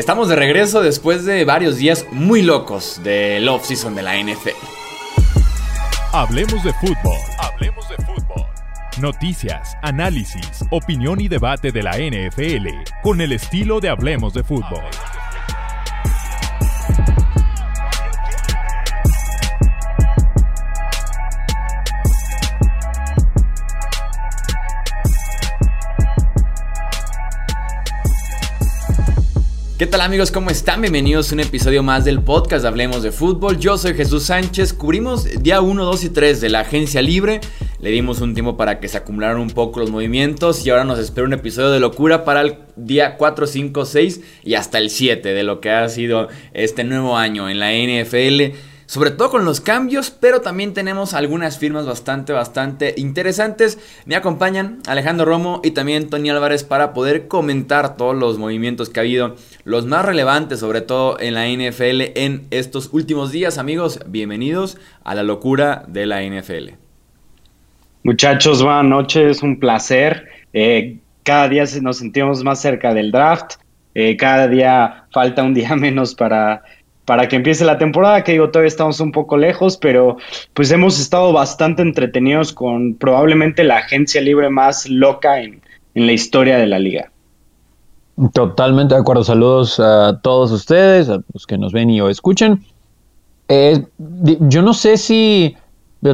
Estamos de regreso después de varios días muy locos del off-season de la NFL. Hablemos de fútbol. Hablemos de fútbol. Noticias, análisis, opinión y debate de la NFL con el estilo de Hablemos de fútbol. ¿Qué tal amigos? ¿Cómo están? Bienvenidos a un episodio más del podcast Hablemos de Fútbol. Yo soy Jesús Sánchez. Cubrimos día 1, 2 y 3 de la agencia libre. Le dimos un tiempo para que se acumularan un poco los movimientos y ahora nos espera un episodio de locura para el día 4, 5, 6 y hasta el 7 de lo que ha sido este nuevo año en la NFL sobre todo con los cambios, pero también tenemos algunas firmas bastante, bastante interesantes. Me acompañan Alejandro Romo y también Tony Álvarez para poder comentar todos los movimientos que ha habido, los más relevantes sobre todo en la NFL en estos últimos días. Amigos, bienvenidos a la locura de la NFL. Muchachos, buenas noches, un placer. Eh, cada día nos sentimos más cerca del draft. Eh, cada día falta un día menos para para que empiece la temporada, que digo, todavía estamos un poco lejos, pero pues hemos estado bastante entretenidos con probablemente la agencia libre más loca en, la historia de la liga. Totalmente de acuerdo. Saludos a todos ustedes, a los que nos ven y o escuchen. Eh, yo no sé si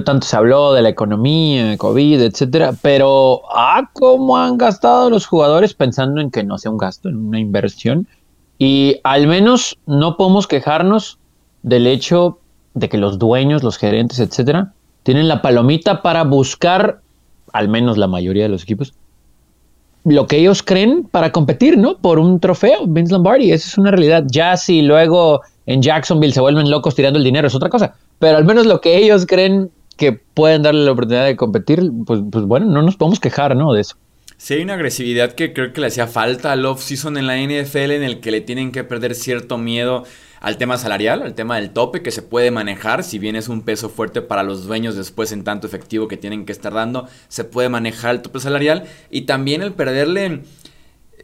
tanto se habló de la economía, COVID, etcétera, pero ah, cómo han gastado los jugadores pensando en que no sea un gasto, en una inversión. Y al menos no podemos quejarnos del hecho de que los dueños, los gerentes, etcétera, tienen la palomita para buscar, al menos la mayoría de los equipos, lo que ellos creen para competir, ¿no? Por un trofeo, Vince Lombardi, esa es una realidad. Ya si luego en Jacksonville se vuelven locos tirando el dinero es otra cosa, pero al menos lo que ellos creen que pueden darle la oportunidad de competir, pues, pues bueno, no nos podemos quejar, ¿no? De eso. Sí, hay una agresividad que creo que le hacía falta al off-season en la NFL, en el que le tienen que perder cierto miedo al tema salarial, al tema del tope que se puede manejar, si bien es un peso fuerte para los dueños después en tanto efectivo que tienen que estar dando, se puede manejar el tope salarial y también el perderle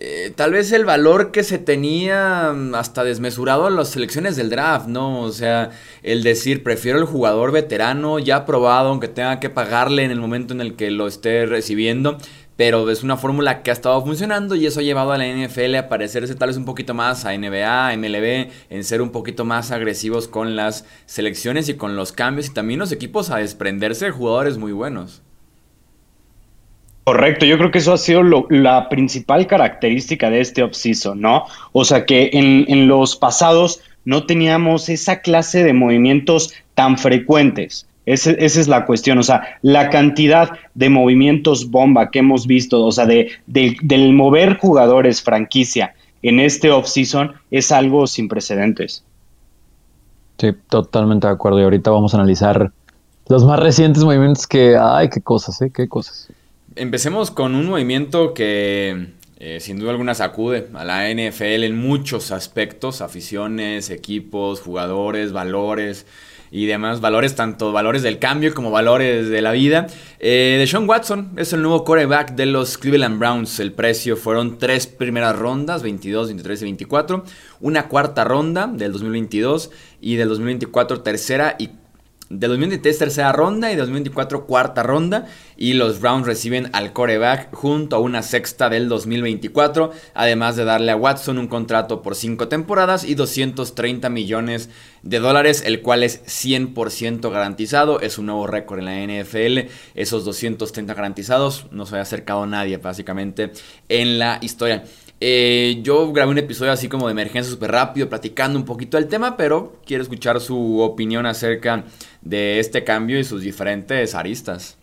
eh, tal vez el valor que se tenía mm, hasta desmesurado a las selecciones del draft, ¿no? O sea, el decir, prefiero el jugador veterano ya probado, aunque tenga que pagarle en el momento en el que lo esté recibiendo pero es una fórmula que ha estado funcionando y eso ha llevado a la NFL a parecerse tal vez un poquito más a NBA, MLB, en ser un poquito más agresivos con las selecciones y con los cambios y también los equipos a desprenderse de jugadores muy buenos. Correcto, yo creo que eso ha sido la principal característica de este offseason, ¿no? O sea que en los pasados no teníamos esa clase de movimientos tan frecuentes esa es la cuestión, o sea, la cantidad de movimientos bomba que hemos visto, o sea, de, del mover jugadores franquicia en este off-season es algo sin precedentes. Sí, totalmente de acuerdo. Y ahorita vamos a analizar los más recientes movimientos que, ay, qué cosas, ¿eh? Qué cosas. Empecemos con un movimiento que eh, sin duda alguna sacude a la NFL en muchos aspectos, aficiones, equipos, jugadores, valores y demás valores, tanto valores del cambio como valores de la vida. Eh, de Sean Watson es el nuevo quarterback de los Cleveland Browns. El precio fueron tres primeras rondas, 22, 23 y 24. Una cuarta ronda del 2022 y del 2024 tercera y de 2023 tercera ronda y de 2024 cuarta ronda. Y los Browns reciben al coreback junto a una sexta del 2024. Además de darle a Watson un contrato por 5 temporadas y 230 millones de dólares, el cual es 100% garantizado. Es un nuevo récord en la NFL. Esos 230 garantizados no se ha acercado nadie básicamente en la historia. Eh, yo grabé un episodio así como de emergencia súper rápido, platicando un poquito del tema, pero quiero escuchar su opinión acerca de este cambio y sus diferentes aristas.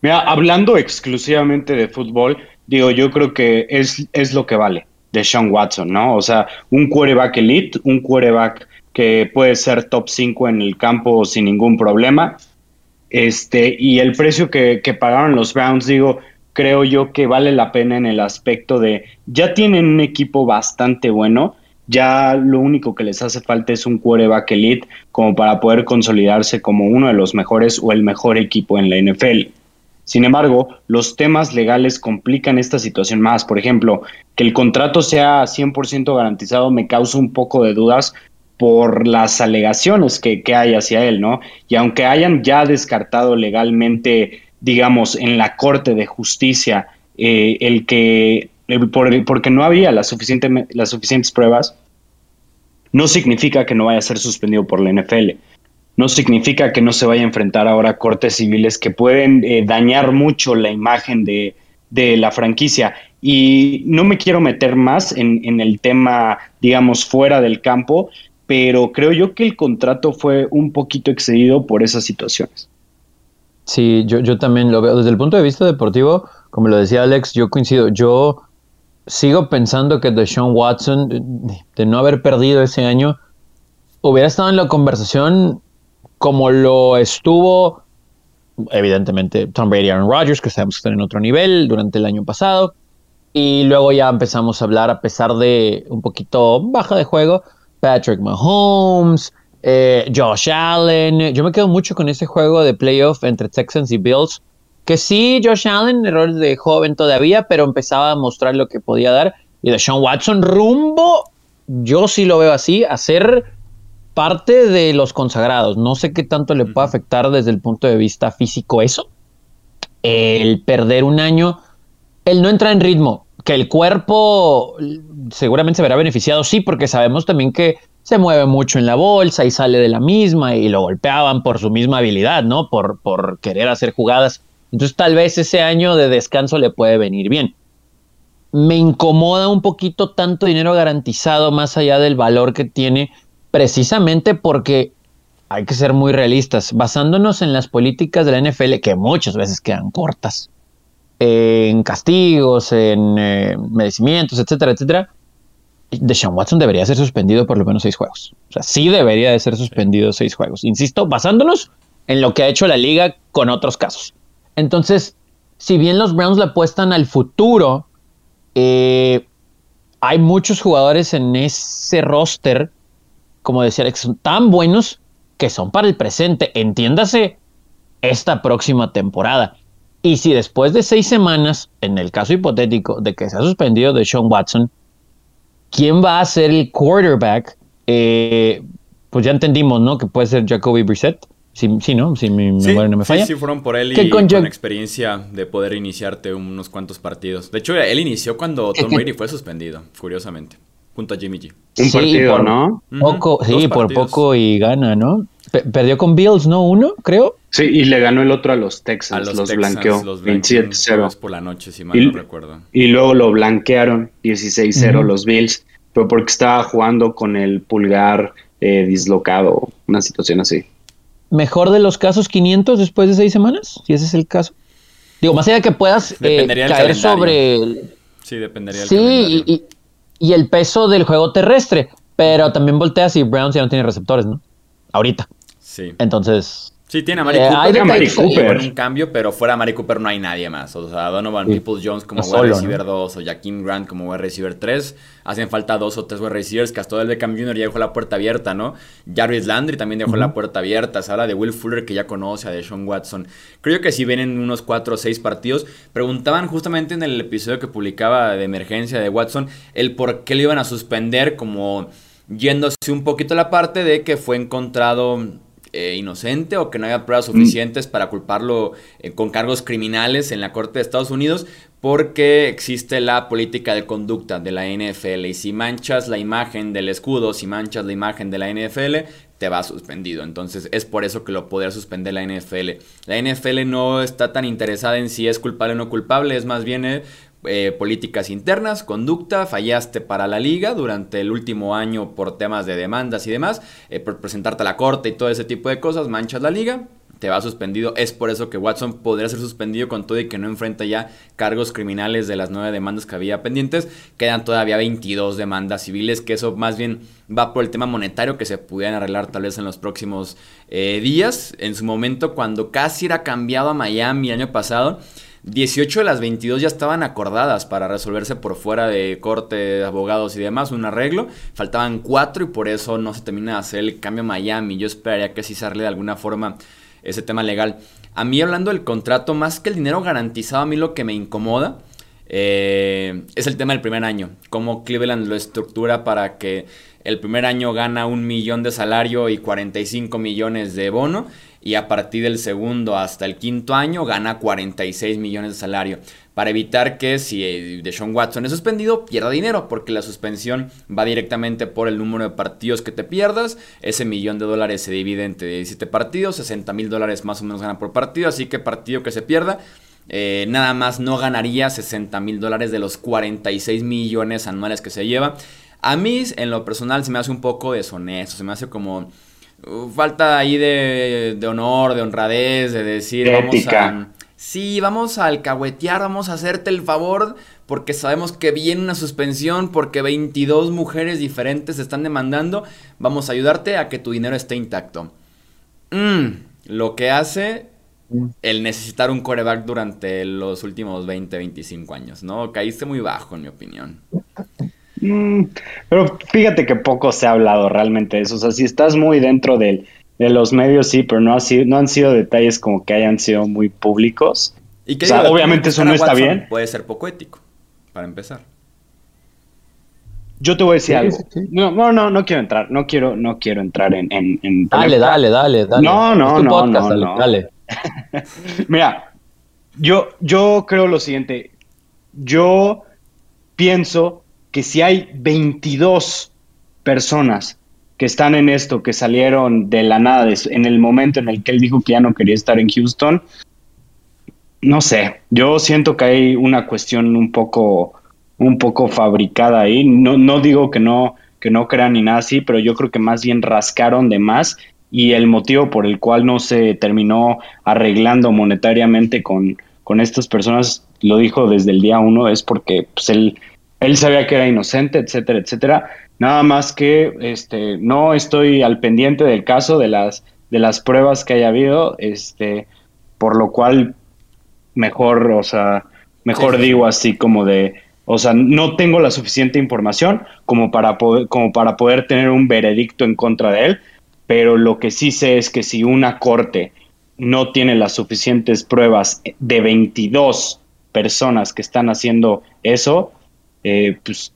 Mira, hablando exclusivamente de fútbol, digo, yo creo que es, es lo que vale de Sean Watson, ¿no? O sea, un quarterback elite, un quarterback que puede ser top 5 en el campo sin ningún problema. Este, y el precio que, que pagaron los Browns, digo, creo yo que vale la pena en el aspecto de ya tienen un equipo bastante bueno, ya lo único que les hace falta es un quarterback elite como para poder consolidarse como uno de los mejores o el mejor equipo en la NFL. Sin embargo, los temas legales complican esta situación más. Por ejemplo, que el contrato sea 100% garantizado me causa un poco de dudas por las alegaciones que, hay hacia él, ¿no? Y aunque hayan ya descartado legalmente, digamos, en la Corte de Justicia, eh, el que, porque no había las, suficiente, las suficientes pruebas, no significa que no vaya a ser suspendido por la NFL no significa que no se vaya a enfrentar ahora a cortes civiles que pueden eh, dañar mucho la imagen de, la franquicia. Y no me quiero meter más en, el tema, digamos, fuera del campo, pero creo yo que el contrato fue un poquito excedido por esas situaciones. Sí, yo, yo también lo veo. Desde el punto de vista deportivo, como lo decía Alex, yo coincido. Yo sigo pensando que Deshaun Watson, de no haber perdido ese año, hubiera estado en la conversación como lo estuvo, evidentemente, Tom Brady y Aaron Rodgers, que sabemos que están en otro nivel durante el año pasado. Y luego ya empezamos a hablar, a pesar de un poquito baja de juego, Patrick Mahomes, eh, Josh Allen. Yo me quedo mucho con ese juego de playoff entre Texans y Bills. Que sí, Josh Allen, errores de joven todavía, pero empezaba a mostrar lo que podía dar. Y de Sean Watson, rumbo, yo sí lo veo así, a ser parte de los consagrados. No sé qué tanto le puede afectar desde el punto de vista físico eso. El perder un año, el no entrar en ritmo, que el cuerpo seguramente se verá beneficiado, sí, porque sabemos también que se mueve mucho en la bolsa y sale de la misma y lo golpeaban por su misma habilidad, ¿no? Por, por querer hacer jugadas. Entonces tal vez ese año de descanso le puede venir bien. Me incomoda un poquito tanto dinero garantizado más allá del valor que tiene precisamente porque hay que ser muy realistas, basándonos en las políticas de la NFL, que muchas veces quedan cortas, en castigos, en eh, merecimientos, etcétera, etcétera. Deshaun Watson debería ser suspendido por lo menos seis juegos. O sea, sí debería de ser suspendido seis juegos. Insisto, basándonos en lo que ha hecho la liga con otros casos. Entonces, si bien los Browns le apuestan al futuro, eh, hay muchos jugadores en ese roster como decía Alex, tan buenos que son para el presente. Entiéndase esta próxima temporada. Y si después de seis semanas, en el caso hipotético de que se ha suspendido de Sean Watson, ¿quién va a ser el quarterback? Eh, pues ya entendimos, ¿no? Que puede ser Jacoby Brissett. Sí, sí, ¿no? Si mi memoria no me falla. Sí, sí, fueron por él y con, experiencia de poder iniciarte unos cuantos partidos. De hecho, él inició cuando Tom Brady fue suspendido, curiosamente junto a Jimmy G. Un partido, ¿no? Poco, sí, por poco y gana, ¿no? Perdió con Bills, ¿no? Uno, creo. Sí, y le ganó el otro a los Texans, los, blanqueó 27-0. por la noche, si mal no recuerdo. Y luego lo blanquearon 16-0 los Bills, pero porque estaba jugando con el pulgar eh, dislocado, una situación así. ¿Mejor de los casos 500 después de seis semanas? Si ese es el caso. Digo, más allá de que puedas eh, caer sobre... Sí, dependería del Sí, y, y el peso del juego terrestre. Pero también volteas y Browns ya no tiene receptores, ¿no? Ahorita. Sí. Entonces. Sí, tiene a Mari eh, Cooper. Hay Mari Cooper. un cambio, pero fuera de Mari Cooper no hay nadie más. O sea, Donovan Peoples Jones como wide receiver 2 o Jaquim Grant como wide receiver 3. Hacen falta dos o tres wide receivers. Castor del Beckham Jr. ya dejó la puerta abierta, ¿no? Jarvis Landry también dejó la puerta abierta. Se habla de Will Fuller que ya conoce, a Deshaun Watson. Creo que si vienen unos cuatro o seis partidos. Preguntaban justamente en el episodio que publicaba de emergencia de Watson el por qué lo iban a suspender como yéndose un poquito a la parte de que fue encontrado eh, inocente o que no haya pruebas mm. suficientes para culparlo eh, con cargos criminales en la Corte de Estados Unidos porque existe la política de conducta de la NFL y si manchas la imagen del escudo, si manchas la imagen de la NFL, te va suspendido. Entonces es por eso que lo podría suspender la NFL. La NFL no está tan interesada en si es culpable o no culpable, es más bien eh, políticas internas, conducta, fallaste para la liga durante el último año por temas de demandas y demás, eh, por presentarte a la corte y todo ese tipo de cosas, manchas la liga, te va suspendido. Es por eso que Watson podría ser suspendido con todo y que no enfrenta ya cargos criminales de las nueve demandas que había pendientes. Quedan todavía 22 demandas civiles, que eso más bien va por el tema monetario que se pudieran arreglar tal vez en los próximos eh, días. En su momento, cuando casi era cambiado a Miami el año pasado, 18 de las 22 ya estaban acordadas para resolverse por fuera de corte, de abogados y demás, un arreglo. Faltaban 4 y por eso no se termina de hacer el cambio a Miami. Yo esperaría que sí se de alguna forma ese tema legal. A mí hablando del contrato, más que el dinero garantizado, a mí lo que me incomoda eh, es el tema del primer año. Cómo Cleveland lo estructura para que el primer año gana un millón de salario y 45 millones de bono. Y a partir del segundo hasta el quinto año gana 46 millones de salario. Para evitar que si eh, Deshaun Watson es suspendido, pierda dinero. Porque la suspensión va directamente por el número de partidos que te pierdas. Ese millón de dólares se divide entre 17 partidos. 60 mil dólares más o menos gana por partido. Así que partido que se pierda eh, nada más no ganaría 60 mil dólares de los 46 millones anuales que se lleva. A mí, en lo personal, se me hace un poco deshonesto, se me hace como falta ahí de, honor, de honradez, de decir, vamos a... Sí, vamos a alcahuetear, vamos a hacerte el favor porque sabemos que viene una suspensión, porque 22 mujeres diferentes están demandando, vamos a ayudarte a que tu dinero esté intacto. Mm, lo que hace el necesitar un coreback durante los últimos 20, 25 años, ¿no? Caíste muy bajo, en mi opinión. Mm, pero fíjate que poco se ha hablado realmente de eso. O sea, si estás muy dentro de los medios, sí, pero no, ha sido, no han sido detalles como que hayan sido muy públicos. ¿Y que obviamente eso no está bien. Puede ser poco ético, para empezar. Yo te voy a decir algo. No, no, no, no quiero entrar, no quiero, no quiero entrar en, en, Dale, dale, dale, dale. No, no, no, no, dale. Mira, yo, yo creo lo siguiente. Yo pienso que si hay 22 personas que están en esto, que salieron de la nada en el momento en el que él dijo que ya no quería estar en Houston, no sé, yo siento que hay una cuestión un poco, un poco fabricada ahí. No, no digo que no, que no crean ni nada así, pero yo creo que más bien rascaron de más y el motivo por el cual no se terminó arreglando monetariamente con, con estas personas, lo dijo desde el día uno, es porque pues, él, él sabía que era inocente, etcétera, etcétera. Nada más que este, no estoy al pendiente del caso, de las, de las pruebas que haya habido, este, por lo cual mejor, o sea, mejor digo así como de, o sea, no tengo la suficiente información como para poder, como para poder tener un veredicto en contra de él, pero lo que sí sé es que si una corte no tiene las suficientes pruebas de 22 personas que están haciendo eso, eh, pues,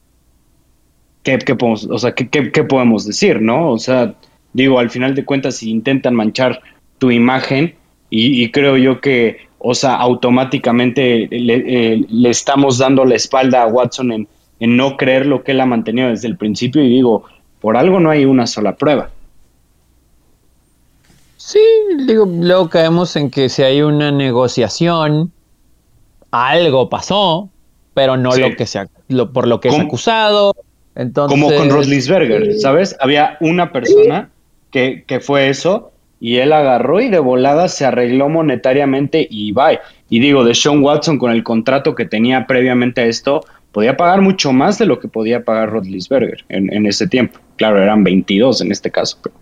¿qué, podemos, o sea, ¿qué, podemos decir, no? O sea, digo, al final de cuentas, si intentan manchar tu imagen, y, creo yo que, o sea, automáticamente le, eh, estamos dando la espalda a Watson en, en no creer lo que él ha mantenido desde el principio, y digo, por algo no hay una sola prueba. Sí, digo, luego caemos en que si hay una negociación, algo pasó, pero no lo que se lo, por lo que es acusado. Entonces, como con Roslisberger, ¿sabes? Había una persona que, que fue eso y él agarró y de volada se arregló monetariamente y bye. Y digo, de Sean Watson con el contrato que tenía previamente a esto, podía pagar mucho más de lo que podía pagar Rodlisberger en, en ese tiempo. Claro, eran 22 en este caso. Pero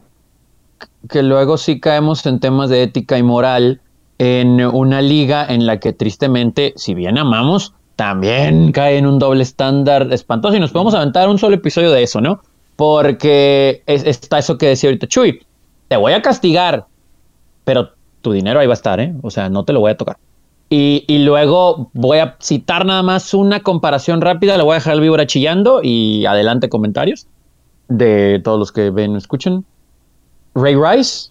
que luego sí caemos en temas de ética y moral en una liga en la que tristemente, si bien amamos, también cae en un doble estándar espantoso y nos podemos aventar un solo episodio de eso, ¿no? Porque está eso que decía ahorita Chuy, te voy a castigar, pero tu dinero ahí va a estar, ¿eh? O sea, no te lo voy a tocar. Y, y luego voy a citar nada más una comparación rápida, le voy a dejar el víbora chillando y adelante comentarios de todos los que ven o escuchan. Ray Rice,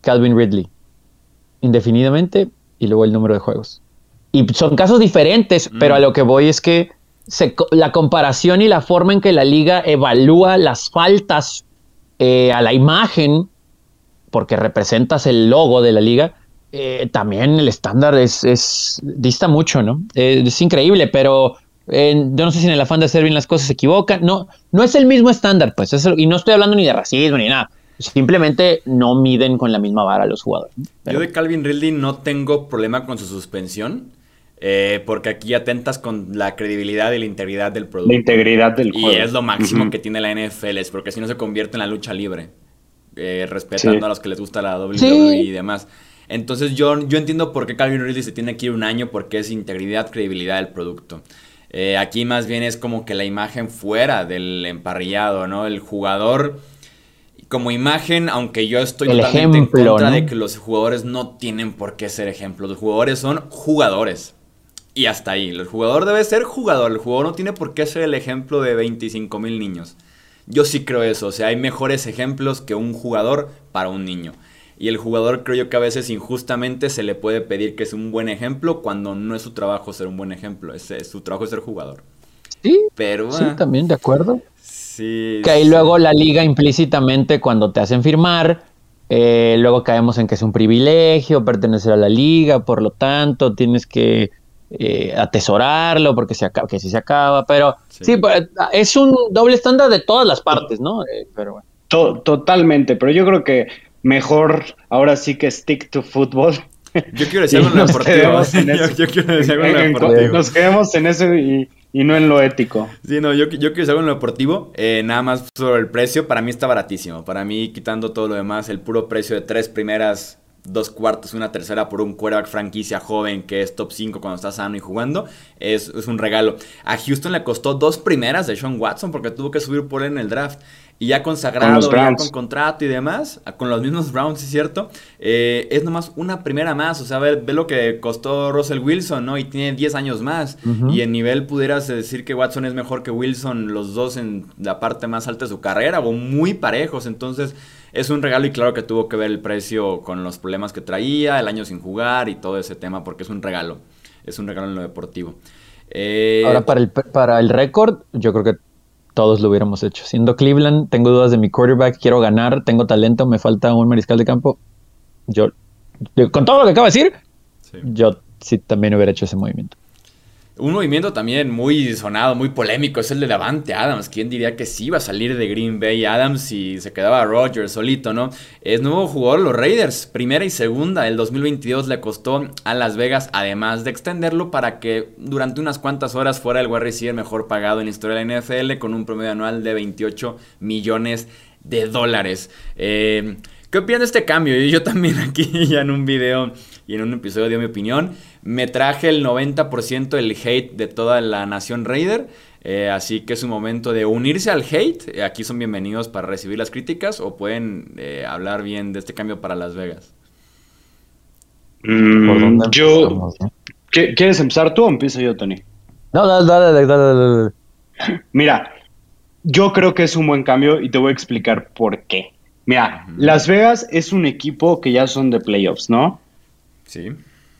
Calvin Ridley, indefinidamente, y luego el número de juegos. Y son casos diferentes, pero a mm. lo que voy es que la comparación y la forma en que la liga evalúa las faltas eh, a la imagen, porque representas el logo de la liga, eh, también el estándar es, dista mucho, ¿no? es increíble, pero eh, yo no sé si en el afán de hacer bien las cosas se equivocan. No, no es el mismo estándar, pues. y no estoy hablando ni de racismo ni nada. Simplemente no miden con la misma vara los jugadores. Yo de Calvin Ridley no tengo problema con su suspensión. Eh, porque aquí atentas con la credibilidad y la integridad del producto. La integridad del juego. Y es lo máximo que tiene la NFL, es porque si no se convierte en la lucha libre. Eh, respetando a los que les gusta la WWE y demás. Entonces yo, yo entiendo por qué Calvin Ridley se tiene que ir un año, porque es integridad, credibilidad del producto. Eh, aquí más bien es como que la imagen fuera del emparrillado, ¿no? El jugador como imagen, aunque yo estoy totalmente en contra de que los jugadores no tienen por qué ser ejemplos. Los jugadores son jugadores. Y hasta ahí. El jugador debe ser jugador. El jugador no tiene por qué ser el ejemplo de 25 mil niños. Yo sí creo eso. O sea, hay mejores ejemplos que un jugador para un niño. Y el jugador creo yo que a veces injustamente se le puede pedir que es un buen ejemplo cuando no es su trabajo ser un buen ejemplo. Es, su trabajo es ser jugador. Sí, pero, sí, ah. también de acuerdo. Que ahí luego la liga implícitamente cuando te hacen firmar, eh, luego caemos en que es un privilegio pertenecer a la liga, por lo tanto tienes que eh, atesorarlo porque se acaba, que si se acaba, pero sí. Pues, es un doble estándar de todas las partes, ¿no? Eh, pero totalmente, pero yo creo que mejor ahora sí que stick to football. Yo quiero decir algo en deportivo. Yo, quiero decir algo en deportivo. Nos quedemos en eso y y no en lo ético. Sí, no, yo, yo quiero saber en lo deportivo. Eh, nada más sobre el precio, para mí está baratísimo. Para mí, quitando todo lo demás, el puro precio de tres primeras, dos cuartos, una tercera por un quarterback franquicia joven que es top 5 cuando está sano y jugando, es, es, un regalo. A Houston le costó dos primeras de Sean Watson porque tuvo que subir por él en el draft y ya consagrado, ya con contrato y demás, con los mismos Browns, es cierto, eh, es nomás una primera más. O sea, ve, lo que costó Russell Wilson, ¿no? Y tiene 10 años más. Y en nivel pudieras decir que Watson es mejor que Wilson, los dos en la parte más alta de su carrera, o muy parejos. Entonces, es un regalo y claro que tuvo que ver el precio con los problemas que traía, el año sin jugar y todo ese tema, porque es un regalo. Es un regalo en lo deportivo. Eh, Ahora, para el, para el récord, yo creo que todos lo hubiéramos hecho. Siendo Cleveland, tengo dudas de mi quarterback, quiero ganar, tengo talento, me falta un mariscal de campo. Yo, con todo lo que acabo de decir, yo sí también hubiera hecho ese movimiento. Un movimiento también muy sonado, muy polémico, es el de Davante Adams. ¿Quién diría que sí iba a salir de Green Bay Adams y se quedaba Rogers solito, no? Es nuevo jugador los Raiders, primera y segunda. El 2022 le costó a Las Vegas, además de extenderlo para que durante unas cuantas horas fuera el wide receiver mejor pagado en la historia de la NFL con un promedio anual de 28 millones de dólares. Eh, ¿Qué opinan de este cambio? Yo también aquí ya en un video y en un episodio di mi opinión. Me traje el 90% del hate de toda la nación Raider. Eh, así que es un momento de unirse al hate. Eh, aquí son bienvenidos para recibir las críticas o pueden eh, hablar bien de este cambio para Las Vegas. Mm, yo. ¿Quieres empezar tú o empiezo yo, Tony? No, dale, dale, dale, dale. Mira, yo creo que es un buen cambio y te voy a explicar por qué. Mira, Las Vegas es un equipo que ya son de playoffs, ¿no? Sí.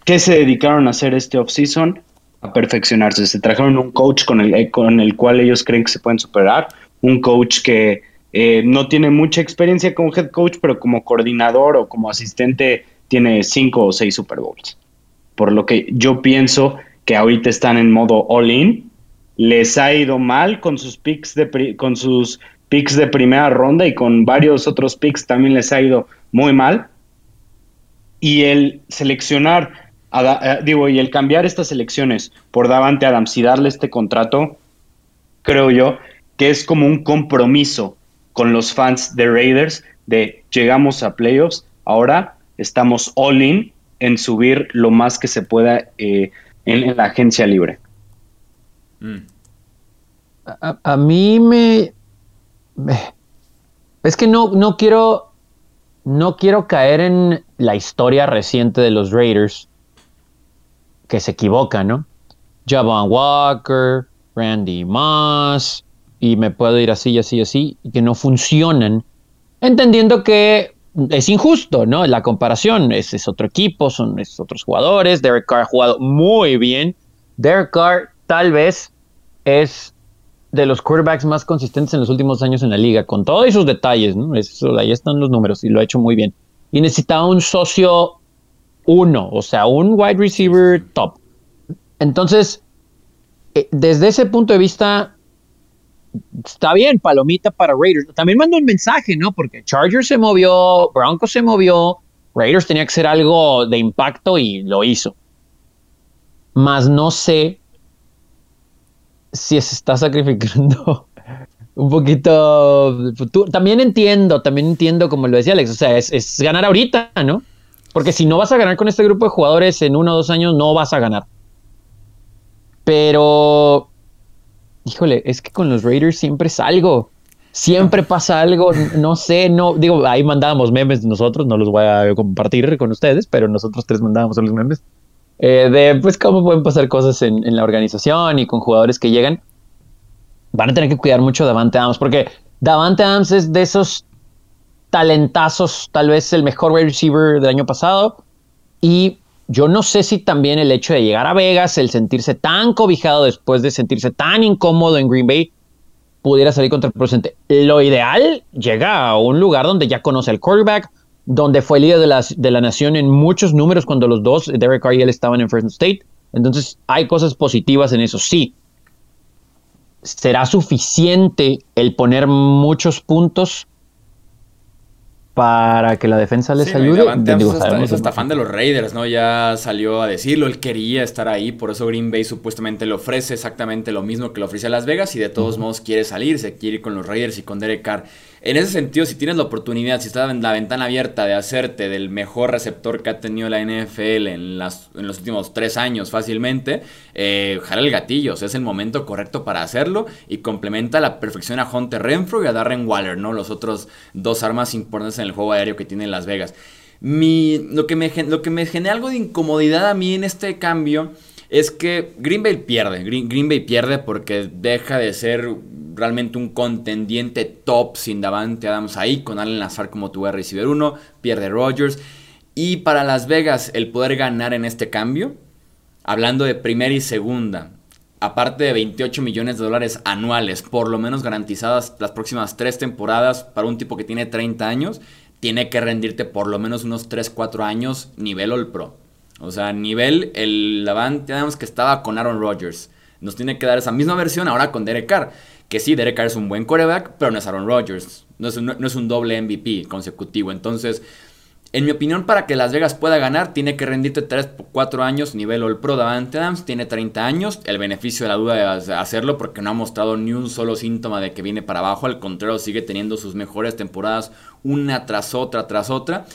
¿Qué se dedicaron a hacer este offseason? A perfeccionarse. Se trajeron un coach con el, con el cual ellos creen que se pueden superar. Un coach que eh, no tiene mucha experiencia como head coach, pero como coordinador o como asistente tiene cinco o seis Super Bowls. Por lo que yo pienso que ahorita están en modo all-in. Les ha ido mal con sus picks de, con sus picks de primera ronda y con varios otros picks también les ha ido muy mal. Y el seleccionar, eh, digo, y el cambiar estas elecciones por Davante Adams y darle este contrato, creo yo que es como un compromiso con los fans de Raiders de llegamos a playoffs, ahora estamos all in en subir lo más que se pueda eh, en, la agencia libre. Mm. a, mí me, es que no, no quiero. No quiero caer en la historia reciente de los Raiders. Que se equivoca, ¿no? Javon Walker, Randy Moss. Y me puedo ir así, así, así. Y que no funcionan. Entendiendo que es injusto, ¿no? La comparación es, es otro equipo, son otros jugadores. Derek Carr ha jugado muy bien. Derek Carr tal vez es de los quarterbacks más consistentes en los últimos años en la liga, con todos esos detalles, ¿no? Eso, ahí están los números y lo ha hecho muy bien. Y necesitaba un socio uno, o sea, un wide receiver top. Entonces, eh, desde ese punto de vista, está bien, palomita para Raiders. También mandó un mensaje, ¿no? Porque Chargers se movió, Broncos se movió, Raiders tenía que ser algo de impacto y lo hizo. Más no sé si se está sacrificando un poquito futuro. También entiendo, también entiendo, como lo decía Alex, o sea, es, ganar ahorita, ¿no? Porque si no vas a ganar con este grupo de jugadores en uno o dos años, no vas a ganar. Pero, híjole, es que con los Raiders siempre es algo. siempre pasa algo, no sé, no, digo, ahí mandábamos memes nosotros, no los voy a compartir con ustedes, pero nosotros tres mandábamos los memes. Eh, de pues cómo pueden pasar cosas en, en, la organización y con jugadores que llegan. Van a tener que cuidar mucho Davante Adams, porque Davante Adams es de esos talentazos, tal vez el mejor wide receiver del año pasado. Y yo no sé si también el hecho de llegar a Vegas, el sentirse tan cobijado después de sentirse tan incómodo en Green Bay, pudiera salir contraproducente. Lo ideal llega a un lugar donde ya conoce al quarterback, donde fue líder de la, de la nación en muchos números cuando los dos, Derek Carr y él, estaban en First State. Entonces hay cosas positivas en eso, sí. ¿Será suficiente el poner muchos puntos para que la defensa les ayude. Digo, es hasta, fan de los Raiders, ¿no? Ya salió a decirlo, él quería estar ahí, por eso Green Bay supuestamente le ofrece exactamente lo mismo que le ofrece a Las Vegas y de todos modos quiere salir, se quiere ir con los Raiders y con Derek Carr. En ese sentido, si tienes la oportunidad, si estás en la ventana abierta de hacerte del mejor receptor que ha tenido la NFL en, los últimos tres años fácilmente, eh, jala el gatillo. es el momento correcto para hacerlo y complementa la perfección a Hunter Renfro y a Darren Waller, ¿no? Los otros dos armas importantes en el juego aéreo que tiene Las Vegas. Mi, lo, que me, lo que me genera algo de incomodidad a mí en este cambio es que Green Bay pierde. Green, Bay pierde porque deja de ser realmente un contendiente top sin Davante Adams ahí, con Allen Lazar como tu recibir uno, pierde Rodgers. Y para Las Vegas, el poder ganar en este cambio, hablando de primera y segunda, aparte de 28 millones de dólares anuales, por lo menos garantizadas las próximas tres temporadas para un tipo que tiene 30 años, tiene que rendirte por lo menos unos 3-4 años nivel All Pro. O sea, nivel, el Lavant, tenemos que estaba con Aaron Rodgers. Nos tiene que dar esa misma versión ahora con Derek Carr. Que sí, Derek Carr es un buen quarterback, pero no es Aaron Rodgers. No es, no, es un doble MVP consecutivo. Entonces, en mi opinión, para que Las Vegas pueda ganar, tiene que rendirte 3 4 años nivel All Pro Davante Adams. Tiene 30 años. El beneficio de la duda de hacerlo porque no ha mostrado ni un solo síntoma de que viene para abajo. Al contrario, sigue teniendo sus mejores temporadas una tras otra, tras otra.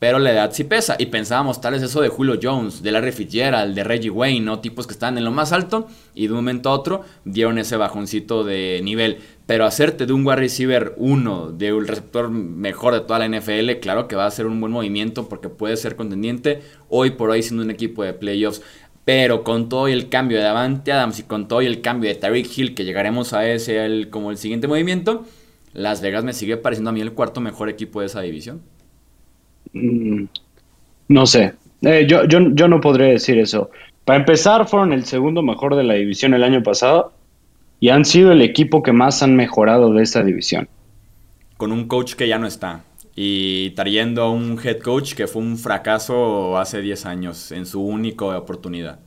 Pero la edad sí pesa. Y pensábamos tal vez eso de Julio Jones, de Larry Fitzgerald, de Reggie Wayne, ¿no? Tipos que están en lo más alto y de un momento a otro dieron ese bajoncito de nivel. Pero hacerte de un wide receiver uno, de un receptor mejor de toda la NFL, claro que va a ser un buen movimiento porque puede ser contendiente hoy por hoy siendo un equipo de playoffs. Pero con todo y el cambio de Davante Adams y con todo y el cambio de Tariq Hill, que llegaremos a ese como el siguiente movimiento, Las Vegas me sigue pareciendo a mí el cuarto mejor equipo de esa división. Mm, no sé. Eh, yo, yo, yo no podré decir eso. Para empezar, fueron el segundo mejor de la división el año pasado y han sido el equipo que más han mejorado de esta división. Con un coach que ya no está y trayendo a un head coach que fue un fracaso hace 10 años en su única oportunidad.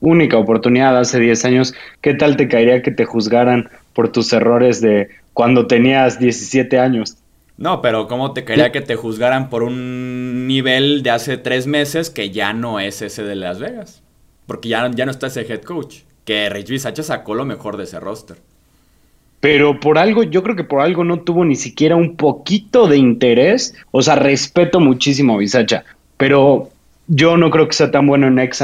Única oportunidad hace 10 años. ¿Qué tal te caería que te juzgaran por tus errores de cuando tenías 17 años? No, pero ¿cómo te quería que te juzgaran por un nivel de hace tres meses que ya no es ese de Las Vegas? Porque ya, ya no está ese head coach. Que Rich Bisaccia sacó lo mejor de ese roster. Pero por algo, yo creo que por algo no tuvo ni siquiera un poquito de interés. O sea, respeto muchísimo a Bisacha. Pero yo no creo que sea tan bueno en X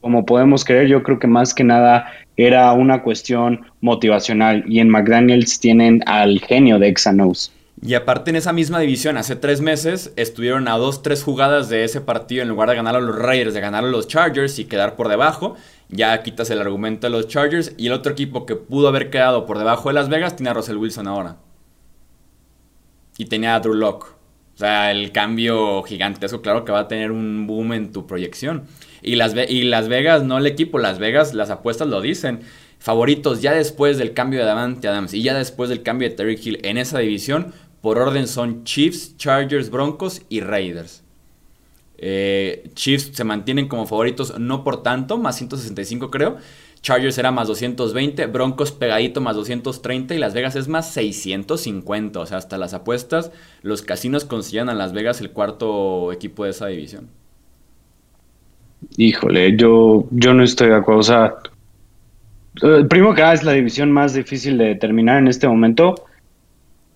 como podemos creer. Yo creo que más que nada era una cuestión motivacional. Y en McDaniels tienen al genio de X y aparte en esa misma división, hace tres meses, estuvieron a dos, tres jugadas de ese partido en lugar de ganar a los Raiders, de ganar a los Chargers y quedar por debajo. Ya quitas el argumento de los Chargers y el otro equipo que pudo haber quedado por debajo de Las Vegas tiene a Russell Wilson ahora. Y tenía a Drew Locke. O sea, el cambio gigantesco, claro que va a tener un boom en tu proyección. Y Las, y Las Vegas, no el equipo, Las Vegas, las apuestas lo dicen favoritos ya después del cambio de Davante Adams y ya después del cambio de Terry Hill en esa división por orden son Chiefs, Chargers, Broncos y Raiders. Eh, Chiefs se mantienen como favoritos no por tanto, más 165 creo. Chargers era más 220, Broncos pegadito más 230 y Las Vegas es más 650. O sea, hasta las apuestas, los casinos consideran a Las Vegas el cuarto equipo de esa división. Híjole, yo, yo no estoy de acuerdo. O sea, eh, primero que nada es la división más difícil de determinar en este momento.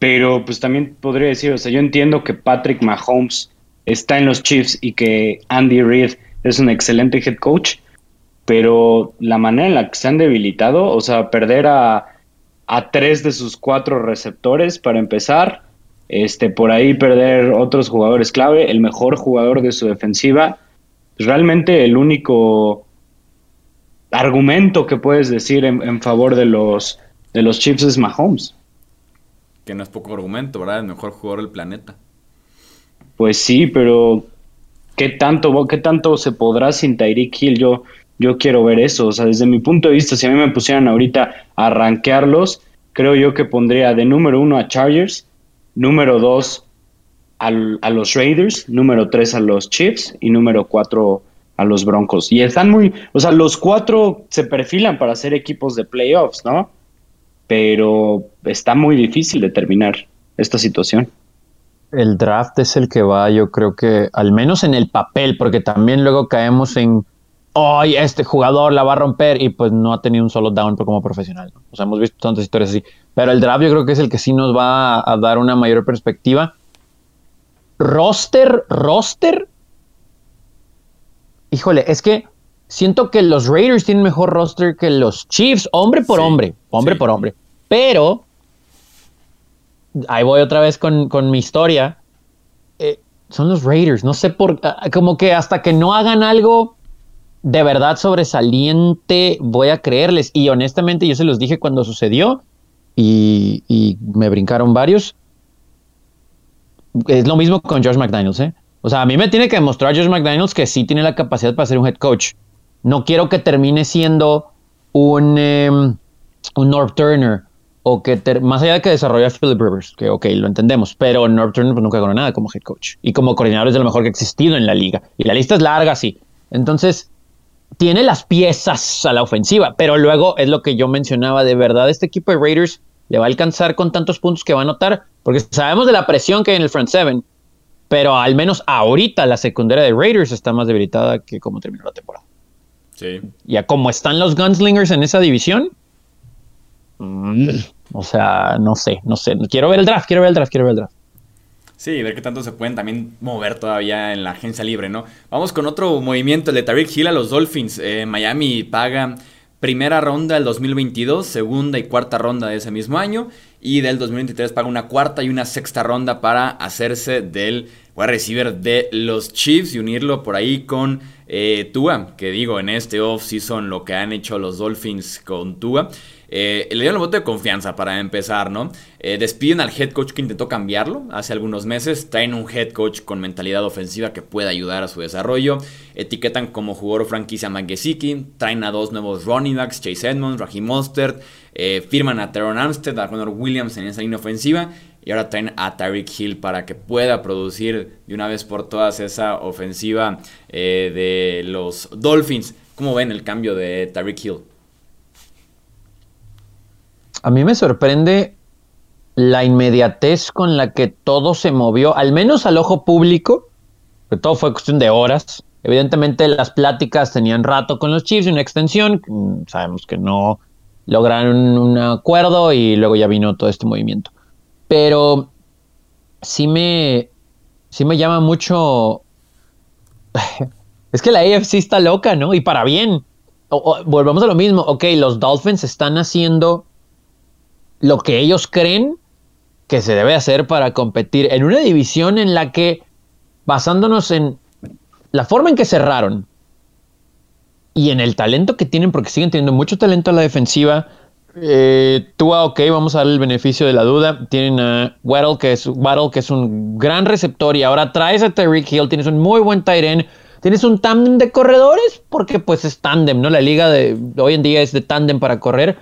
Pero pues también podría decir, o sea, yo entiendo que Patrick Mahomes está en los Chiefs y que Andy Reid es un excelente head coach, pero la manera en la que se han debilitado, o sea, perder a a tres de sus cuatro receptores para empezar. Este, por ahí perder otros jugadores clave, el mejor jugador de su defensiva. Realmente el único argumento que puedes decir en, favor de los, de los Chiefs es Mahomes. Que no es poco argumento, ¿verdad? El mejor jugador del planeta. Pues sí, pero ¿qué tanto, qué tanto se podrá sin Tyreek Hill? Yo, yo quiero ver eso. O sea, desde mi punto de vista, si a mí me pusieran ahorita a rankearlos, creo yo que pondría de número uno a Chargers, número dos a los Raiders, número tres a los Chiefs y número cuatro a los Broncos. Y están muy, o sea, los cuatro se perfilan para ser equipos de playoffs, ¿no? Pero está muy difícil determinar esta situación. El draft es el que va, yo creo que, al menos en el papel, porque también luego caemos en, ¡ay, este jugador la va a romper! Y pues no ha tenido un solo down como profesional. O sea, hemos visto tantas historias así. Pero el draft yo creo que es el que sí nos va a dar una mayor perspectiva. Roster, roster, híjole, es que siento que los Raiders tienen mejor roster que los Chiefs, hombre por hombre, hombre por hombre. Pero, ahí voy otra vez con, mi historia. Eh, son los Raiders, no sé por ah, como que hasta que no hagan algo de verdad sobresaliente, voy a creerles. Y honestamente, yo se los dije cuando sucedió y, y me brincaron varios. Es lo mismo con George McDaniels, ¿eh? O sea, a mí me tiene que demostrar Josh McDaniels que sí tiene la capacidad para ser un head coach. No quiero que termine siendo un, um, un North Turner o que más allá de que desarrolle a Philip Rivers, que ok, lo entendemos, pero North Turner pues, nunca ganó nada como head coach y como coordinador es de lo mejor que ha existido en la liga. Y la lista es larga, sí. Entonces, tiene las piezas a la ofensiva, pero luego es lo que yo mencionaba, de verdad este equipo de Raiders le va a alcanzar con tantos puntos que va a anotar, porque sabemos de la presión que hay en el front seven, pero al menos ahorita la secundaria de Raiders está más debilitada que como terminó la temporada. Sí. Y a cómo están los Gunslingers en esa división. Mm, o sea, no sé, no sé. Quiero ver el draft, quiero ver el draft, quiero ver el draft. Sí, ver qué tanto se pueden también mover todavía en la agencia libre, ¿no? Vamos con otro movimiento, el de Tariq Hill a los Dolphins. Eh, Miami paga primera ronda del 2022, segunda y cuarta ronda de ese mismo año. Y del 2023 paga una cuarta y una sexta ronda para hacerse del a receiver de los Chiefs y unirlo por ahí con eh, Tua, que digo, en este off-season lo que han hecho los Dolphins con Tua. Eh, le dieron el voto de confianza para empezar, ¿no? Eh, despiden al head coach que intentó cambiarlo hace algunos meses. Traen un head coach con mentalidad ofensiva que puede ayudar a su desarrollo. Etiquetan como jugador franquicia a Traen a dos nuevos running backs, Chase Edmonds, Raheem Mostert. firman a Teron Armstead, a Williams en esa línea ofensiva. Y ahora traen a Tyreek Hill para que pueda producir de una vez por todas esa ofensiva eh, de los Dolphins. ¿Cómo ven el cambio de Tyreek Hill? A mí me sorprende la inmediatez con la que todo se movió, al menos al ojo público, que todo fue cuestión de horas. Evidentemente las pláticas tenían rato con los Chiefs y una extensión, sabemos que no lograron un acuerdo y luego ya vino todo este movimiento. Pero sí me, sí me llama mucho... es que la AFC está loca, ¿no? Y para bien. volvamos a lo mismo. Ok, los Dolphins están haciendo lo que ellos creen que se debe hacer para competir en una división en la que, basándonos en la forma en que cerraron y en el talento que tienen, porque siguen teniendo mucho talento a la defensiva, eh, Tua, ok, vamos a darle el beneficio de la duda. Tienen a Waddle, que es, que es un gran receptor, y ahora traes a Tyreek Hill, tienes un muy buen tight end, tienes un tándem de corredores, porque pues es tándem, ¿no? La liga de hoy en día es de tándem para correr.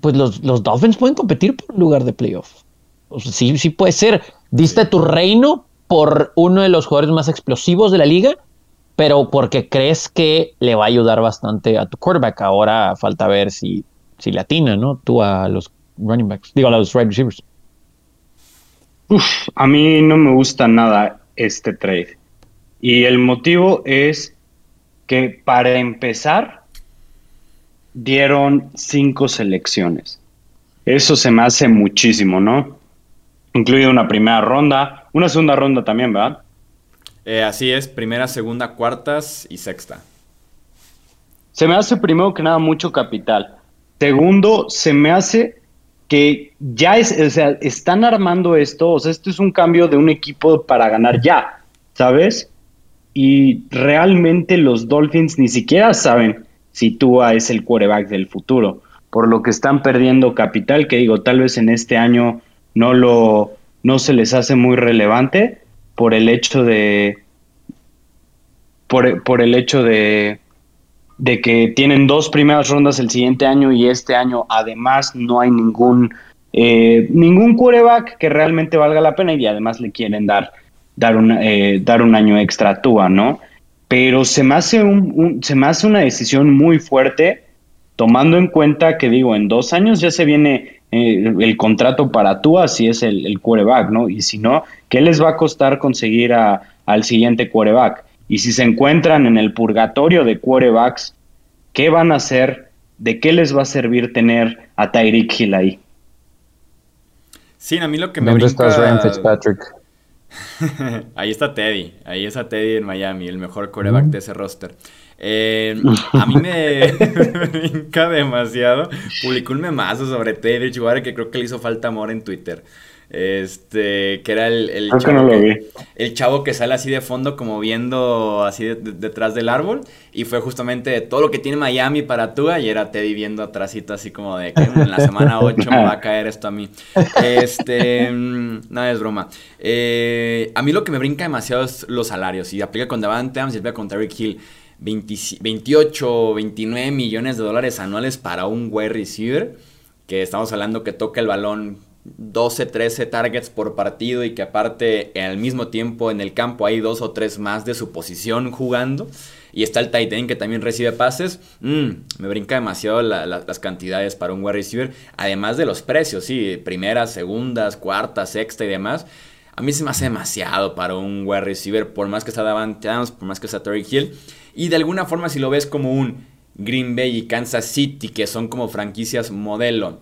Pues los, los Dolphins pueden competir por un lugar de playoff. sí, sí puede ser. Diste tu reino por uno de los jugadores más explosivos de la liga, pero porque crees que le va a ayudar bastante a tu quarterback. Ahora falta ver si si latina, ¿no? Tú a los running backs, digo a los wide receivers. Uf, a mí no me gusta nada este trade. Y el motivo es que para empezar dieron cinco selecciones. Eso se me hace muchísimo, ¿no? Incluye una primera ronda, una segunda ronda también, ¿verdad? Eh, así es, primera, segunda, cuartas y sexta. Se me hace primero que nada mucho capital. Segundo, se me hace que ya es, o sea, están armando esto, o sea, esto es un cambio de un equipo para ganar ya, ¿sabes? Y realmente los Dolphins ni siquiera saben si Tua es el quarterback del futuro, por lo que están perdiendo capital, que digo, tal vez en este año no lo no se les hace muy relevante por el hecho de por, el hecho de de que tienen dos primeras rondas el siguiente año y este año además no hay ningún eh, ningún quarterback que realmente valga la pena y además le quieren dar dar un, eh, dar un año extra a Tua, ¿no? Pero se me hace un, se me hace una decisión muy fuerte tomando en cuenta que digo en dos años ya se viene eh, el contrato para Tua si es el, el quarterback, ¿no? Y si no, ¿qué les va a costar conseguir a, al siguiente quarterback? Y si se encuentran en el purgatorio de quarterbacks, ¿qué van a hacer? ¿De qué les va a servir tener a Tyreek Hill ahí? Sí, a mí lo que me ¿Dónde brinca... estás, Ryan Fitzpatrick? ahí está Teddy, ahí está Teddy en Miami, el mejor quarterback de ese roster. Eh, a mí me brinca demasiado. Publicó un memazo sobre Teddy Bridgewater que creo que le hizo falta amor en Twitter. Este, que era el, el, que chavo, no lo que, vi. el chavo que sale así de fondo, como viendo así de- de- detrás del árbol. Y fue justamente todo lo que tiene Miami para Tua. Y era Teddy viendo atrásito, así como de que en la semana 8 me va a caer esto a mí. Este, mm, nada es broma. Eh, a mí lo que me brinca demasiado es los salarios. Y aplica con Davante Adams y aplica con Tyreek Hill. 20 28, 29 millones de dólares anuales para un wide receiver. Que estamos hablando que toca el balón 12, 13 targets por partido y que aparte al mismo tiempo en el campo hay dos o tres más de su posición jugando. Y está el tight end que también recibe pases. Mm, me brinca demasiado la- la- las cantidades para un wide receiver. Además de los precios, sí, primeras, segundas, cuartas, sexta y demás. A mí se me hace demasiado para un wide receiver, por más que está Davante Adams, por más que está Terry Hill. Y de alguna forma, si lo ves como un Green Bay y Kansas City, que son como franquicias modelo,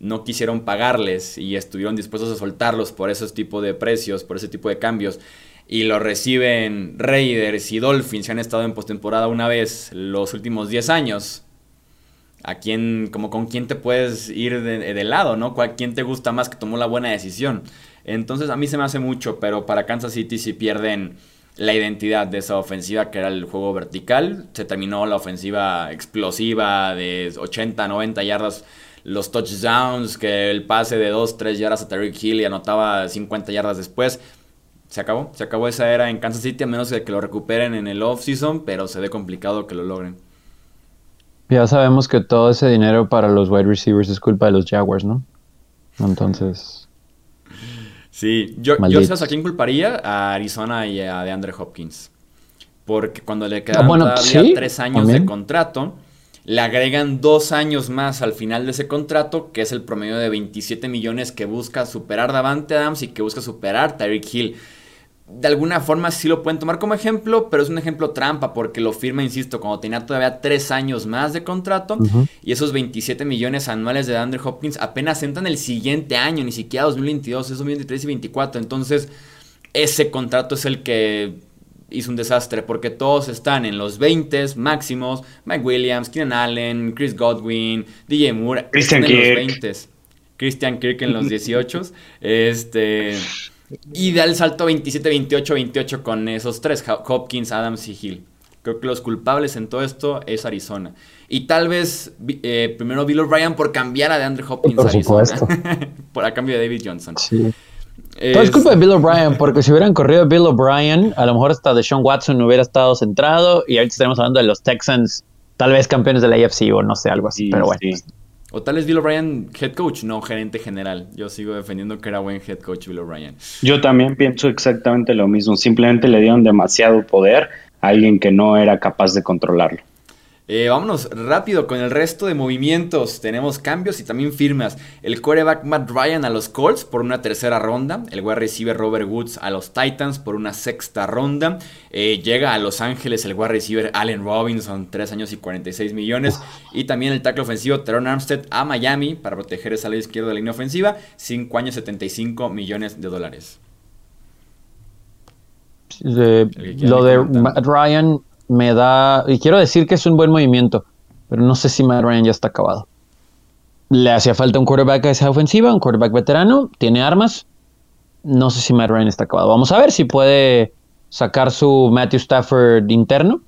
no quisieron pagarles y estuvieron dispuestos a soltarlos por esos tipos de precios, por ese tipo de cambios. Y lo reciben Raiders y Dolphins, que han estado en postemporada una vez los últimos 10 años. ¿A quién, como con quién te puedes ir de, de lado, no? ¿Cuál- ¿Quién te gusta más que tomó la buena decisión? Entonces a mí se me hace mucho, pero para Kansas City si pierden la identidad de esa ofensiva que era el juego vertical. Se terminó la ofensiva explosiva de 80, 90 yardas. Los touchdowns, que el pase de 2, 3 yardas a Tyreek Hill y anotaba 50 yardas después. Se acabó, se acabó esa era en Kansas City a menos que lo recuperen en el off-season, pero se ve complicado que lo logren. Ya sabemos que todo ese dinero para los wide receivers es culpa de los Jaguars, ¿no? Entonces, Sí, yo, yo. ¿sabes a quién culparía? A Arizona y a DeAndre Hopkins. Porque cuando le quedan bueno, todavía sí, tres años también. de contrato, le agregan dos años más al final de ese contrato, que es el promedio de 27 millones que busca superar Davante Adams y que busca superar Tyreek Hill. De alguna forma sí lo pueden tomar como ejemplo, pero es un ejemplo trampa porque lo firma, insisto, cuando tenía todavía tres años más de contrato y esos 27 millones anuales de Andrew Hopkins apenas entran el siguiente año, ni siquiera 2022, es 2023 y 2024. Entonces, ese contrato es el que hizo un desastre porque todos están en los 20 máximos. Mike Williams, Keenan Allen, Chris Godwin, DJ Moore. Christian están en Kirk. los 20 Christian Kirk en los 18. Este. Y da el salto 27, 28, 28 con esos tres, Ho- Hopkins, Adams y Hill. Creo que los culpables en todo esto es Arizona. Y tal vez eh, primero Bill O'Brien por cambiar a DeAndre Hopkins Por a Arizona. por a cambio de David Johnson. sí. Todo es culpa de Bill O'Brien, porque si hubieran corrido a Bill O'Brien, a lo mejor hasta Deshaun Watson hubiera estado centrado y ahorita estaremos hablando de los Texans, tal vez campeones de la AFC o no sé, algo así. Sí, pero bueno, sí. O tal vez Bill O'Brien head coach, no gerente general. Yo sigo defendiendo que era buen head coach Bill O'Brien. Yo también pienso exactamente lo mismo. Simplemente le dieron demasiado poder a alguien que no era capaz de controlarlo. Eh, vámonos rápido con el resto de movimientos. Tenemos cambios y también firmas. El quarterback Matt Ryan a los Colts por una tercera ronda. El wide receiver Robert Woods a los Titans por una sexta ronda. Eh, llega a Los Ángeles el wide receiver Allen Robinson, 3 años y 46 millones. Y también el tackle ofensivo Teron Armstead a Miami para proteger esa lado izquierdo de la línea ofensiva. 5 años 75 millones de dólares. Lo de. Matt Ryan me da, y quiero decir que es un buen movimiento, pero no sé si Matt Ryan ya está acabado. le hacía falta un quarterback a esa ofensiva, un quarterback veterano, tiene armas. No sé si Matt Ryan está acabado. Vamos a ver si puede sacar su Matthew Stafford interno.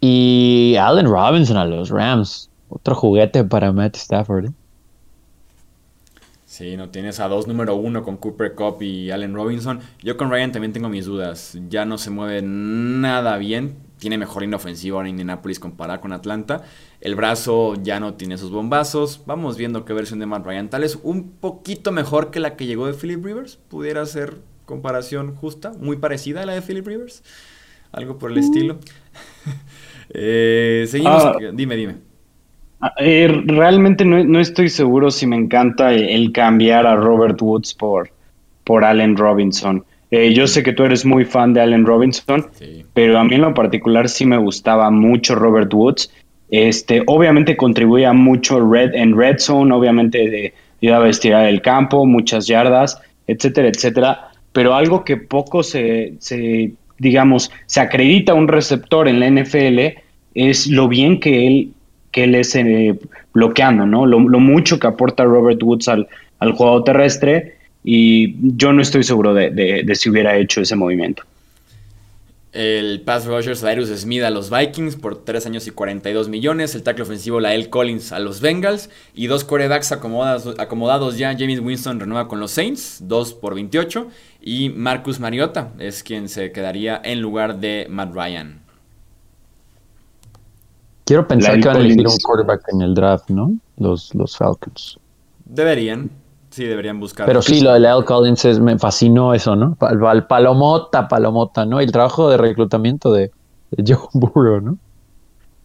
Y Allen Robinson a los Rams. Otro juguete para Matthew Stafford. ¿eh? Sí, no tienes a dos número uno con Cooper Cup y Allen Robinson. Yo con Ryan también tengo mis dudas. Ya no se mueve nada bien. Tiene mejor línea ofensiva ahora en Indianapolis comparada con Atlanta. El brazo ya no tiene esos bombazos. Vamos viendo qué versión de Matt Ryan. Tal es un poquito mejor que la que llegó de Philip Rivers. Pudiera ser comparación justa, muy parecida a la de Philip Rivers. Algo por el mm. estilo. Eh, seguimos. Ah. dime, dime. Ah, eh, realmente no, estoy seguro si me encanta el cambiar a Robert Woods por, por Allen Robinson. Eh, yo sé que tú eres muy fan de Allen Robinson, pero a mí en lo particular sí me gustaba mucho Robert Woods. Este, obviamente contribuía mucho red, en red zone, obviamente de, iba a estirar el campo, muchas yardas, etcétera, etcétera. Pero algo que poco se, se, digamos, se acredita a un receptor en la NFL es lo bien que él que él es eh, bloqueando, ¿no? Lo, mucho que aporta Robert Woods al, al, juego terrestre y yo no estoy seguro de, si hubiera hecho ese movimiento. El pass rusher Cyrus Smith a los Vikings por 3 años y 42 millones. El tackle ofensivo Lael Collins a los Bengals. Y dos corebacks acomodados, acomodados ya. James Winston renueva con los Saints, 2 por 28. Y Marcus Mariota es quien se quedaría en lugar de Matt Ryan. Quiero pensar que van a elegir un quarterback en el draft, ¿no? Los, los Falcons. Deberían. Sí, deberían buscar. Pero sí, lo de Lyle Collins me fascinó eso, ¿no? Al palomota, palomota, ¿no? El trabajo de reclutamiento de, Joe Burrow, ¿no?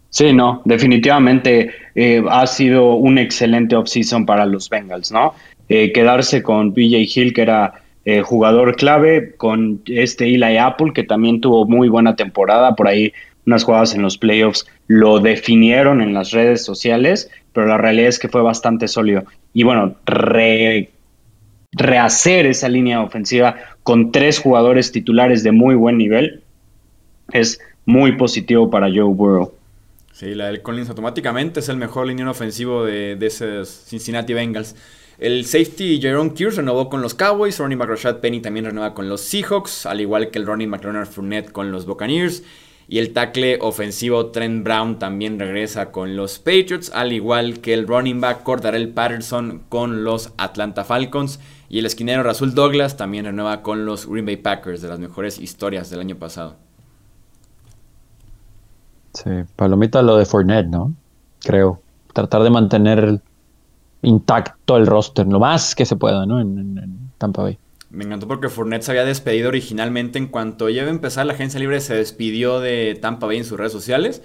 Sí, no, definitivamente eh, ha sido un excelente offseason para los Bengals, ¿no? Eh, quedarse con BJ Hill, que era eh, jugador clave, con este Eli Apple, que también tuvo muy buena temporada, por ahí unas jugadas en los playoffs lo definieron en las redes sociales, pero la realidad es que fue bastante sólido. Y bueno, rehacer esa línea ofensiva con tres jugadores titulares de muy buen nivel es muy positivo para Joe Burrow. Sí, la del Collins automáticamente es el mejor línea ofensivo de, de esos Cincinnati Bengals. El safety Jerome Kears renovó con los Cowboys, Ronnie McRashad Penny también renueva con los Seahawks, al igual que el Ronnie McLeod Fournette con los Buccaneers. Y el tackle ofensivo Trent Brown también regresa con los Patriots, al igual que el running back Cordarel Patterson con los Atlanta Falcons. Y el esquinero Rasul Douglas también renueva con los Green Bay Packers, de las mejores historias del año pasado. Sí, palomita lo de Fournette, ¿no? Creo. Tratar de mantener intacto el roster, lo más que se pueda, ¿no? en Tampa Bay. Me encantó porque Fournette se había despedido originalmente. En cuanto ya a empezar la agencia libre, se despidió de Tampa Bay en sus redes sociales.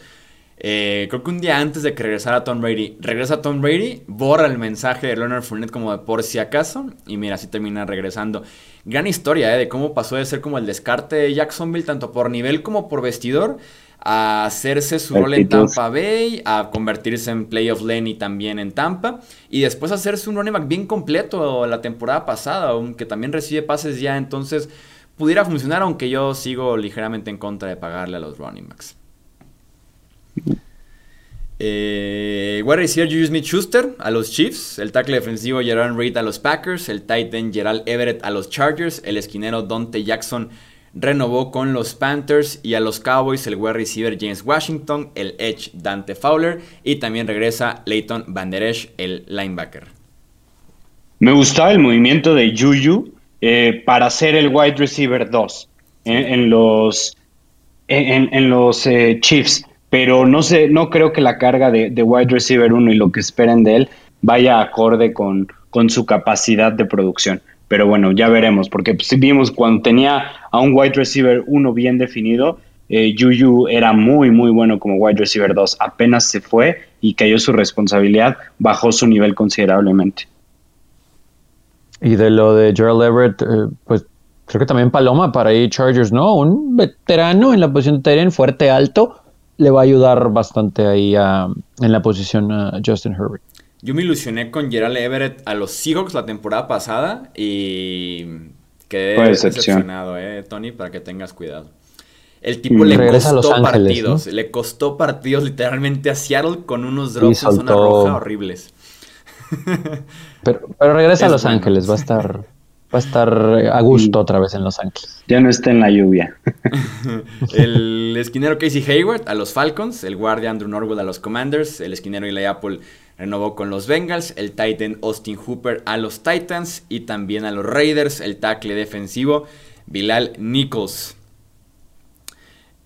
Eh, creo que un día antes de que regresara Tom Brady, regresa Tom Brady, borra el mensaje de Leonard Fournette como de por si acaso. Y mira, así termina regresando. Gran historia, ¿eh? De cómo pasó de ser como el descarte de Jacksonville, tanto por nivel como por vestidor a hacerse su rol en Tampa Bay, a convertirse en playoff Lenny también en Tampa, y después hacerse un running back bien completo la temporada pasada, aunque también recibe pases ya, entonces pudiera funcionar, aunque yo sigo ligeramente en contra de pagarle a los running backs. Eh, wide receiver Julius Smith Schuster a los Chiefs, el tackle defensivo Gerard Reed a los Packers, el tight end Gerald Everett a los Chargers, el esquinero Dante Jackson renovó con los Panthers y a los Cowboys el wide receiver James Washington, el edge Dante Fowler y también regresa Leighton Van Der Esch, el linebacker. Me gustaba el movimiento de Juju eh, para ser el wide receiver 2 en, los, en, los eh, Chiefs, pero no sé, no creo que la carga de, wide receiver 1 y lo que esperen de él vaya acorde con, con su capacidad de producción. Pero bueno, ya veremos, porque pues, vimos cuando tenía a un wide receiver uno bien definido, eh, Juju era muy, muy bueno como wide receiver 2. Apenas se fue y cayó su responsabilidad, bajó su nivel considerablemente. Y de lo de Gerald Everett, eh, pues creo que también Paloma para ir Chargers, ¿no? Un veterano en la posición de fuerte, alto, le va a ayudar bastante ahí en la posición a Justin Herbert. Yo me ilusioné con Gerald Everett a los Seahawks la temporada pasada y quedé decepcionado, eh, Tony, para que tengas cuidado. El tipo le costó partidos, le costó partidos literalmente a Seattle con unos drops en zona roja horribles. pero, pero regresa a Los Ángeles, va a estar va a estar a gusto otra vez en Los Ángeles. Ya no está en la lluvia. el esquinero Casey Hayward a los Falcons, el guardia Andrew Norwood a los Commanders, el esquinero Eli Apple renovó con los Bengals, el Titan Austin Hooper a los Titans y también a los Raiders, el tackle defensivo Bilal Nichols.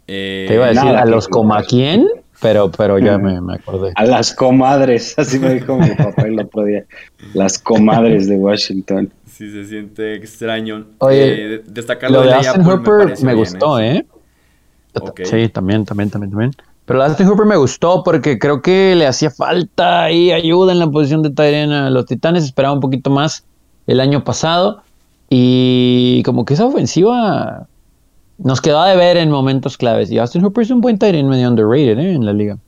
Eh, Te iba a decir, ¿a los coma quién? Pero, pero ya me, acordé. A las comadres, así me dijo mi papá el otro día. Las comadres de Washington. Sí, se siente extraño. Oye, eh, lo de Austin Hooper me, gustó, ¿eh? Sí, también, también, también, también. Pero Austin Hooper me gustó porque creo que le hacía falta y ayuda en la posición de Tyrena. Los Titanes esperaban un poquito más el año pasado y como que esa ofensiva nos quedó de ver en momentos claves. Y Austin Hooper es un buen Tyrene medio underrated ¿eh? en la liga.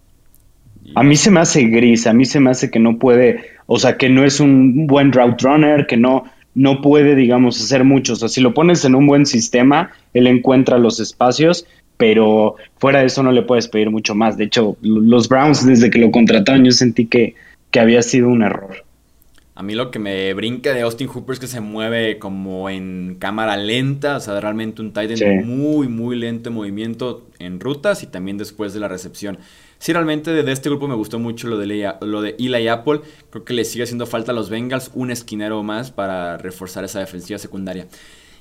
A mí se me hace gris, a mí se me hace que no puede, o sea, que no es un buen route runner, que no, no puede, digamos, hacer mucho. O sea, si lo pones en un buen sistema, él encuentra los espacios, pero fuera de eso no le puedes pedir mucho más. De hecho, los Browns, desde que lo contrataron, yo sentí que, que había sido un error. A mí lo que me brinca de Austin Hooper es que se mueve como en cámara lenta, o sea, realmente un tight end muy, muy lento en movimiento en rutas y también después de la recepción. Sí, realmente de este grupo me gustó mucho lo de, lo de Eli Apple. Creo que le sigue haciendo falta a los Bengals un esquinero más para reforzar esa defensiva secundaria.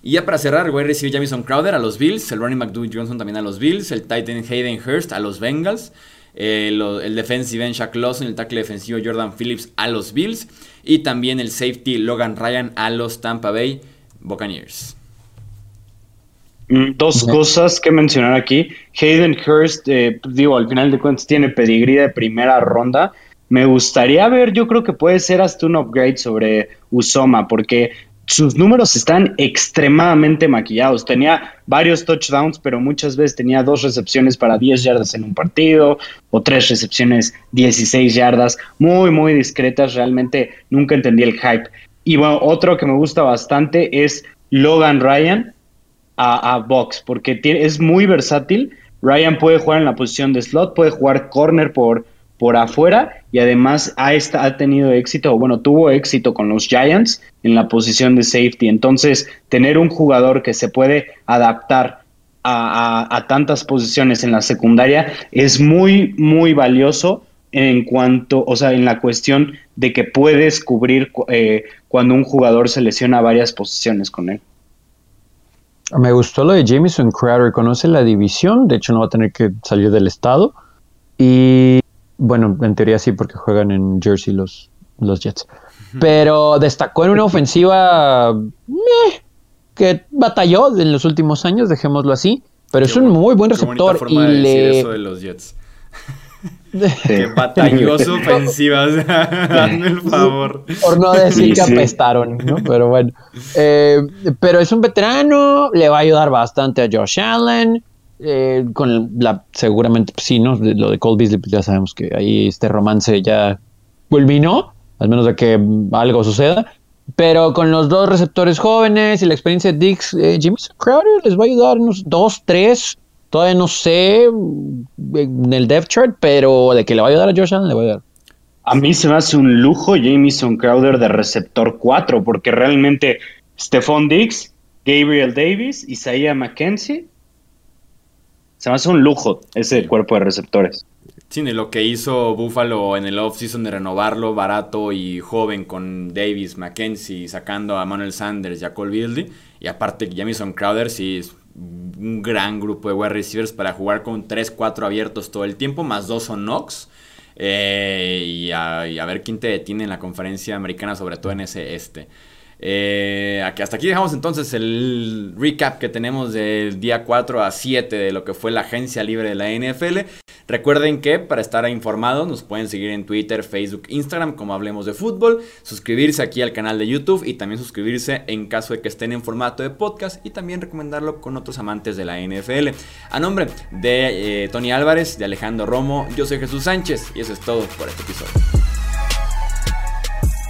Y ya para cerrar, voy a recibir Jamison Crowder a los Bills, el running McDougall Johnson también a los Bills, el Titan Hayden Hurst a los Bengals, el, el defensive end Shaq Lawson, el tackle defensivo Jordan Phillips a los Bills y también el safety Logan Ryan a los Tampa Bay Buccaneers. Mm, dos cosas que mencionar aquí. Hayden Hurst, eh, digo, al final de cuentas tiene pedigrí de primera ronda. Me gustaría ver, yo creo que puede ser hasta un upgrade sobre Usoma, porque sus números están extremadamente maquillados. Tenía varios touchdowns, pero muchas veces tenía dos recepciones para 10 yardas en un partido o tres recepciones 16 yardas, muy, muy discretas. Realmente nunca entendí el hype. Y bueno, otro que me gusta bastante es Logan Ryan, a, box, porque es muy versátil. Ryan puede jugar en la posición de slot, puede jugar corner por, por afuera y además ha, tenido éxito, o bueno, tuvo éxito con los Giants en la posición de safety. Entonces, tener un jugador que se puede adaptar a, tantas posiciones en la secundaria es muy, muy valioso en cuanto, o sea, en la cuestión de que puedes cubrir eh, cuando un jugador se lesiona varias posiciones con él. Me gustó lo de Jameson Crowder, conoce la división, de hecho no va a tener que salir del estado. Y bueno, en teoría sí, porque juegan en Jersey los, los Jets. Pero destacó en una ofensiva que batalló en los últimos años, dejémoslo así. Pero es un muy buen receptor. y le... eso de los Jets. Qué batalloso ofensiva, hazme el favor. Por no decir que apestaron, ¿no? Pero bueno. Eh, pero es un veterano, le va a ayudar bastante a Josh Allen. Eh, con la, seguramente, pues sí, ¿no? Lo de Cole Beasley, pues ya sabemos que ahí este romance ya culminó, al menos de que algo suceda. Pero con los dos receptores jóvenes y la experiencia de Dix, eh, Crowder les va a ayudar unos dos, tres Todavía no sé en el depth chart, pero de que le va a ayudar a Josh Allen, le voy a dar. A mí se me hace un lujo Jamison Crowder de receptor 4, porque realmente Stephon Diggs, Gabriel Davis, Isaiah McKenzie, se me hace un lujo ese cuerpo de receptores. Sí, de lo que hizo Buffalo en el offseason de renovarlo barato y joven con Davis, McKenzie, sacando a Manuel Sanders y a Cole Beasley. Y aparte Jamison Crowder sí un gran grupo de wide receivers para jugar con 3-4 abiertos todo el tiempo, más dos son Knox. Eh, y, a, ver quién te detiene en la conferencia americana, sobre todo en ese este. Eh, hasta aquí dejamos entonces el recap que tenemos del día 4 a 7 de lo que fue la agencia libre de la NFL. Recuerden que para estar informados nos pueden seguir en Twitter, Facebook, Instagram como Hablemos de Fútbol, suscribirse aquí al canal de YouTube y también suscribirse en caso de que estén en formato de podcast y también recomendarlo con otros amantes de la NFL. A nombre de eh, Tony Álvarez, de Alejandro Romo, yo soy Jesús Sánchez y eso es todo por este episodio.